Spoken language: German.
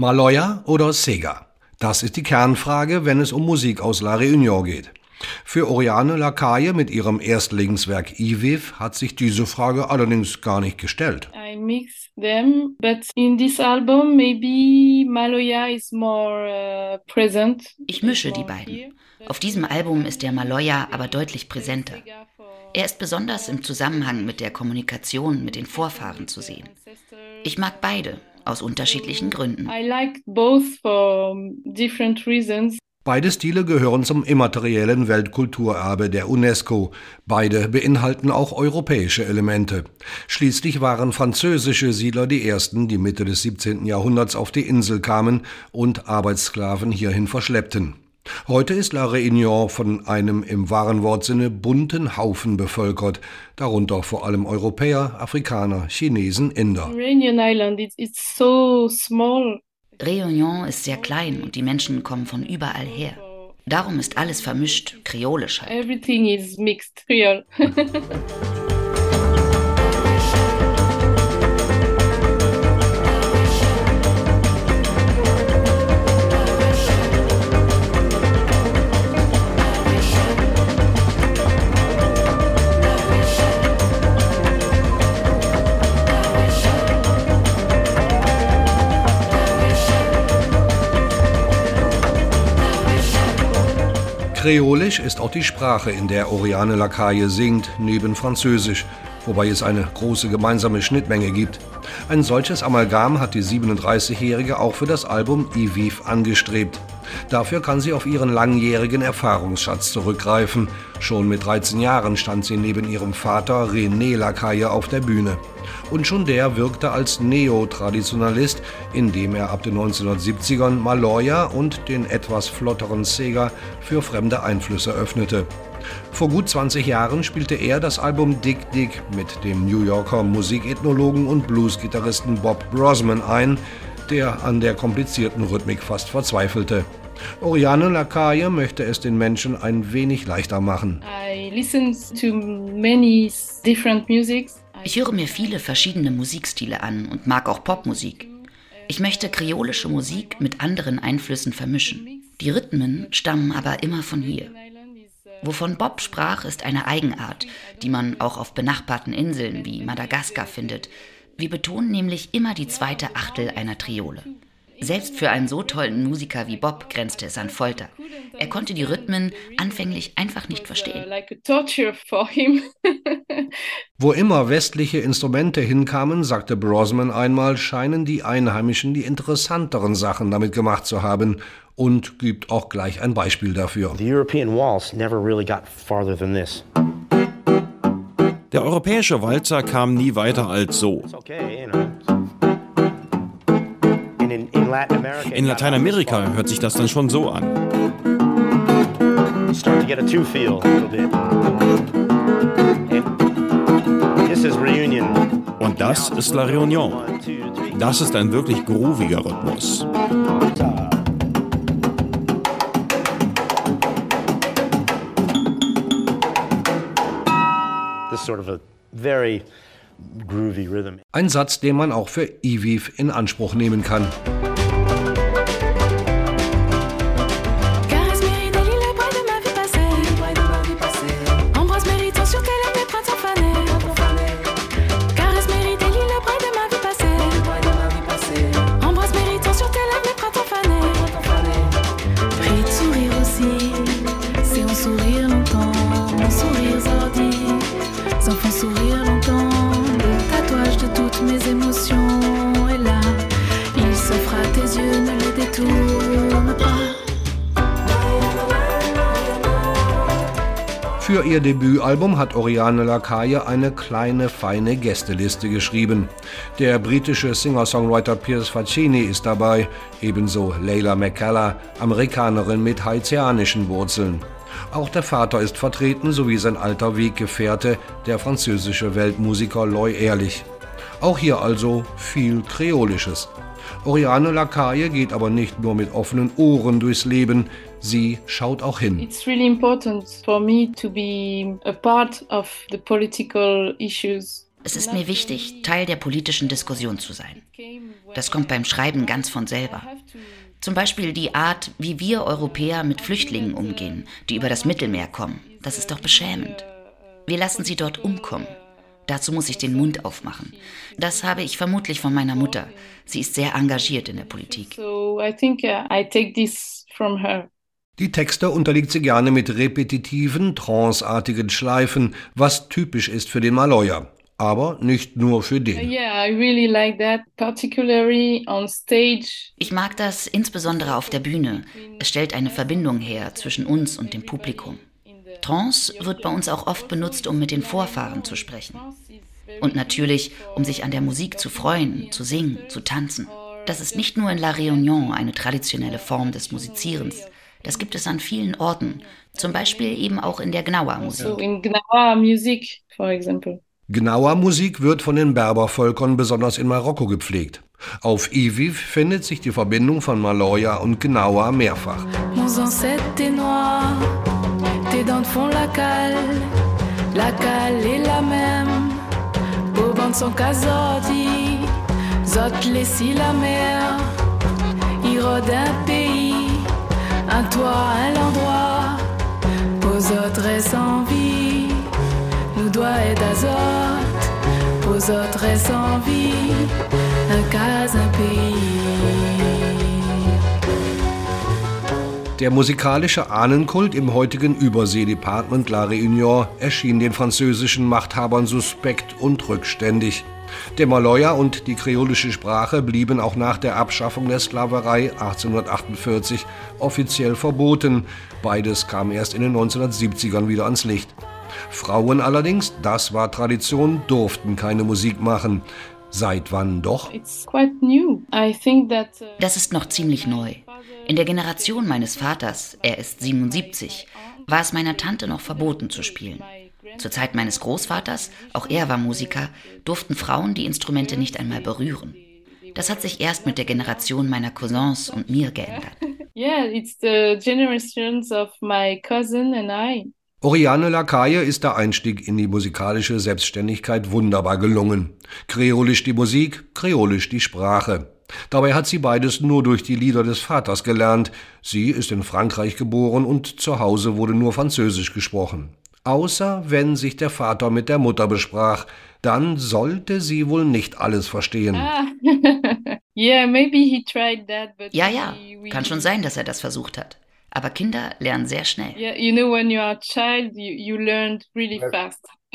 Maloya oder Sega? Das ist die Kernfrage, wenn es um Musik aus La Réunion geht. Für Oriane Lacaille mit ihrem Erstlingswerk Iviv hat sich diese Frage allerdings gar nicht gestellt. I mix them, but in this album maybe Maloya is more uh, present. Ich mische die beiden. Auf diesem Album ist der Maloya aber deutlich präsenter. Er ist besonders im Zusammenhang mit der Kommunikation mit den Vorfahren zu sehen. Ich mag beide, aus unterschiedlichen Gründen. Beide Stile gehören zum immateriellen Weltkulturerbe der UNESCO. Beide beinhalten auch europäische Elemente. Schließlich waren französische Siedler die ersten, die Mitte des 17. Jahrhunderts auf die Insel kamen und Arbeitssklaven hierhin verschleppten. Heute ist La Réunion von einem im wahren Wortsinne bunten Haufen bevölkert, darunter vor allem Europäer, Afrikaner, Chinesen, Inder. Réunion Island it's so small. Réunion ist sehr klein und die Menschen kommen von überall her. Darum ist alles vermischt, kreolisch halt. Everything is mixed, Creole. Kreolisch ist auch die Sprache, in der Oriane Lacaille singt, neben Französisch, wobei es eine große gemeinsame Schnittmenge gibt. Ein solches Amalgam hat die 37-Jährige auch für das Album Iviv angestrebt. Dafür kann sie auf ihren langjährigen Erfahrungsschatz zurückgreifen. Schon mit 13 Jahren stand sie neben ihrem Vater René Lacaille auf der Bühne. Und schon der wirkte als Neotraditionalist, indem er ab den 1970ern Maloya und den etwas flotteren Sega für fremde Einflüsse öffnete. Vor gut 20 Jahren spielte er das Album Dick Dick mit dem New Yorker Musikethnologen und Bluesgitarristen Bob Brosman ein, der an der komplizierten Rhythmik fast verzweifelte. Oriane Lacaille möchte es den Menschen ein wenig leichter machen. Ich höre mir viele verschiedene Musikstile an und mag auch Popmusik. Ich möchte kreolische Musik mit anderen Einflüssen vermischen. Die Rhythmen stammen aber immer von hier. Wovon Bob sprach, ist eine Eigenart, die man auch auf benachbarten Inseln wie Madagaskar findet. Wir betonen nämlich immer die zweite Achtel einer Triole. Selbst für einen so tollen Musiker wie Bob grenzte es an Folter. Er konnte die Rhythmen anfänglich einfach nicht verstehen. Wo immer westliche Instrumente hinkamen, sagte Brosman einmal, scheinen die Einheimischen die interessanteren Sachen damit gemacht zu haben und gibt auch gleich ein Beispiel dafür. Der europäische Walzer kam nie weiter als so. In Lateinamerika hört sich das dann schon so an. Und das ist La Réunion. Das ist ein wirklich grooviger Rhythmus. Ein Satz, den man auch für Iviv in Anspruch nehmen kann. Für ihr Debütalbum hat Oriane Lacaille eine kleine, feine Gästeliste geschrieben. Der britische Singer-Songwriter Piers Faccini ist dabei, ebenso Leila McCalla, Amerikanerin mit haitianischen Wurzeln. Auch der Vater ist vertreten, sowie sein alter Weggefährte, der französische Weltmusiker Loy Ehrlich. Auch hier also viel Kreolisches. Oriane Lacaille geht aber nicht nur mit offenen Ohren durchs Leben, sie schaut auch hin. It's really important for me to be a part of the political issues Es ist mir wichtig, Teil der politischen Diskussion zu sein. Das kommt beim Schreiben ganz von selber. Zum Beispiel die Art, wie wir Europäer mit Flüchtlingen umgehen, die über das Mittelmeer kommen. Das ist doch beschämend. Wir lassen sie dort umkommen. Dazu muss ich den Mund aufmachen. Das habe ich vermutlich von meiner Mutter. Sie ist sehr engagiert in der Politik. So I think uh, I take this from her. Die Texte unterliegt sie gerne mit repetitiven, tranceartigen Schleifen, was typisch ist für den Maloya. Aber nicht nur für den. Yeah, I really like that, particularly on stage. Ich mag das insbesondere auf der Bühne. Es stellt eine Verbindung her zwischen uns und dem Publikum. Trance wird bei uns auch oft benutzt, um mit den Vorfahren zu sprechen. Und natürlich, um sich an der Musik zu freuen, zu singen, zu tanzen. Das ist nicht nur in La Réunion eine traditionelle Form des Musizierens. Das gibt es an vielen Orten, zum Beispiel eben auch in der Gnawa-Musik. So in Gnawa-Musik, for example. Gnawa-Musik wird von den Berbervölkern besonders in Marokko gepflegt. Auf Iviv findet sich die Verbindung von Maloya und Gnawa mehrfach. Mon tes dents font la cale, la cale est la même. Beau bandes sont casoti, zot les la mer. Irode un pays, un toit, un endroit. Aux autres est sans vie, nous doit être d'azote. Aux autres est sans vie, un cas, un pays. Der musikalische Ahnenkult im heutigen Überseedepartement La Réunion erschien den französischen Machthabern suspekt und rückständig. Der Maloya und die kreolische Sprache blieben auch nach der Abschaffung der Sklaverei 1848 offiziell verboten. Beides kam erst in den 1970ern wieder ans Licht. Frauen allerdings, das war Tradition, durften keine Musik machen. Seit wann doch? Uh, das ist noch ziemlich neu. In der Generation meines Vaters, er ist 77, war es meiner Tante noch verboten zu spielen. Zur Zeit meines Großvaters, auch er war Musiker, durften Frauen die Instrumente nicht einmal berühren. Das hat sich erst mit der Generation meiner Cousins und mir geändert. Yeah, it's the generations of my cousin and I. Oriane Lakaye ist der Einstieg in die musikalische Selbstständigkeit wunderbar gelungen. Kreolisch die Musik, kreolisch die Sprache. Dabei hat sie beides nur durch die Lieder des Vaters gelernt. Sie ist in Frankreich geboren und zu Hause wurde nur Französisch gesprochen. Außer wenn sich der Vater mit der Mutter besprach, dann sollte sie wohl nicht alles verstehen. Ah. yeah, maybe he tried that, but ja, ja, kann schon sein, dass er das versucht hat. Aber Kinder lernen sehr schnell. Yeah, you know, when you are a child, you, you learn really fast.